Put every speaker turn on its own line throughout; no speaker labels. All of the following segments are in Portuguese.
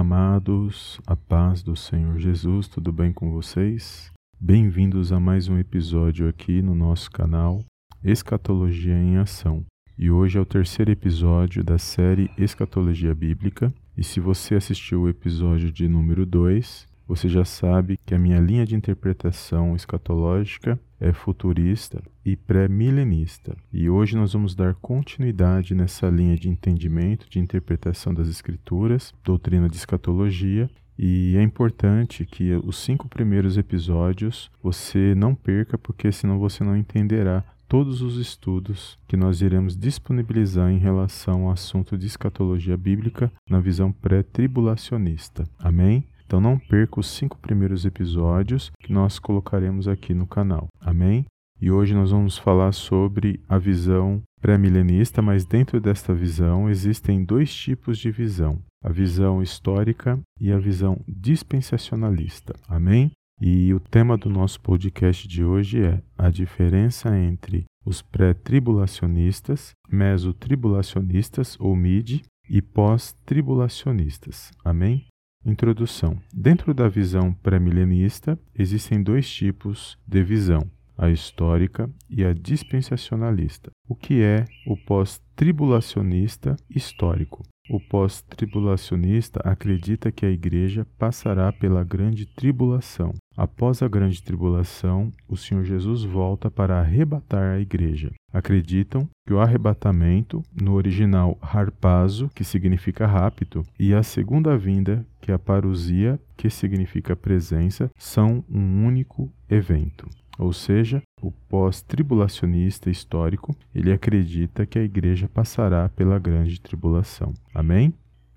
amados, a paz do Senhor Jesus, tudo bem com vocês? Bem-vindos a mais um episódio aqui no nosso canal Escatologia em Ação. E hoje é o terceiro episódio da série Escatologia Bíblica. E se você assistiu o episódio de número 2, você já sabe que a minha linha de interpretação escatológica é futurista e pré-milenista. E hoje nós vamos dar continuidade nessa linha de entendimento, de interpretação das Escrituras, doutrina de escatologia. E é importante que os cinco primeiros episódios você não perca, porque senão você não entenderá todos os estudos que nós iremos disponibilizar em relação ao assunto de escatologia bíblica na visão pré-tribulacionista. Amém? Então não perca os cinco primeiros episódios que nós colocaremos aqui no canal. Amém? E hoje nós vamos falar sobre a visão pré-milenista, mas dentro desta visão existem dois tipos de visão: a visão histórica e a visão dispensacionalista. Amém? E o tema do nosso podcast de hoje é a diferença entre os pré-tribulacionistas, mesotribulacionistas ou MID e pós-tribulacionistas. Amém? Introdução. Dentro da visão pré-milenista, existem dois tipos de visão: a histórica e a dispensacionalista. O que é o pós-tribulacionista histórico? O pós-tribulacionista acredita que a igreja passará pela grande tribulação. Após a grande tribulação, o Senhor Jesus volta para arrebatar a igreja. Acreditam que o arrebatamento, no original harpazo, que significa rápido, e a segunda vinda, que é a parousia, que significa presença, são um único evento ou seja, o pós-tribulacionista histórico, ele acredita que a igreja passará pela grande tribulação. Amém?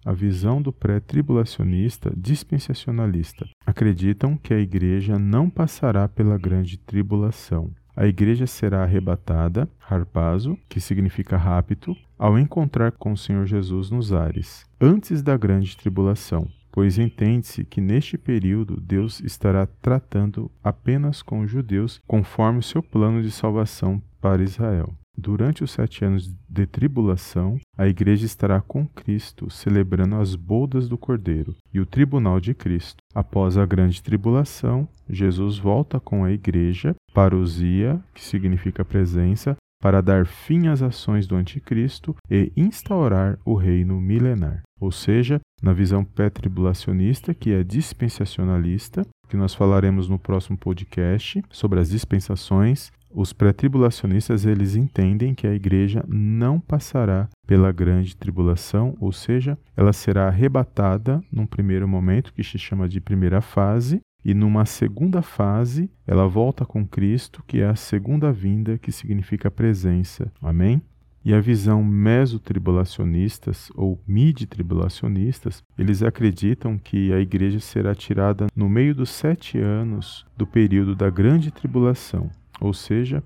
A visão do pré-tribulacionista dispensacionalista acreditam que a igreja não passará pela grande tribulação. A igreja será arrebatada, harpazo, que significa rápido, ao encontrar com o Senhor Jesus nos ares, antes da grande tribulação, pois entende-se que neste período Deus estará tratando apenas com os judeus conforme o seu plano de salvação para Israel. Durante os sete anos de tribulação, a igreja estará com Cristo, celebrando as bodas do Cordeiro e o tribunal de Cristo. Após a grande tribulação, Jesus volta com a igreja, parousia, que significa presença, para dar fim às ações do anticristo e instaurar o reino milenar. Ou seja, na visão pré-tribulacionista, que é dispensacionalista, que nós falaremos no próximo podcast sobre as dispensações. Os pré-tribulacionistas eles entendem que a igreja não passará pela grande tribulação, ou seja, ela será arrebatada num primeiro momento que se chama de primeira fase, e numa segunda fase ela volta com Cristo, que é a segunda vinda, que significa presença. Amém? E a visão mesotribulacionistas ou mid-tribulacionistas, eles acreditam que a igreja será tirada no meio dos sete anos do período da grande tribulação, ou seja,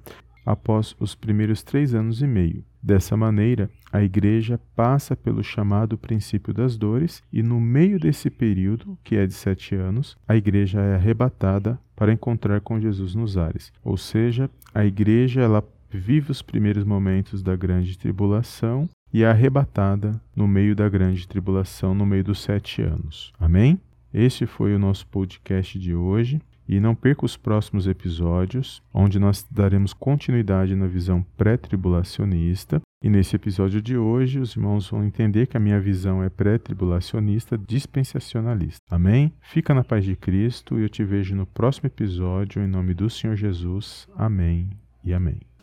após os primeiros três anos e meio. Dessa maneira, a igreja passa pelo chamado princípio das dores, e no meio desse período, que é de sete anos, a igreja é arrebatada para encontrar com Jesus nos ares. Ou seja, a igreja ela vive os primeiros momentos da grande tribulação e é arrebatada no meio da grande tribulação, no meio dos sete anos. Amém? Este foi o nosso podcast de hoje. E não perca os próximos episódios, onde nós daremos continuidade na visão pré-tribulacionista. E nesse episódio de hoje, os irmãos vão entender que a minha visão é pré-tribulacionista dispensacionalista. Amém? Fica na paz de Cristo e eu te vejo no próximo episódio, em nome do Senhor Jesus. Amém e amém.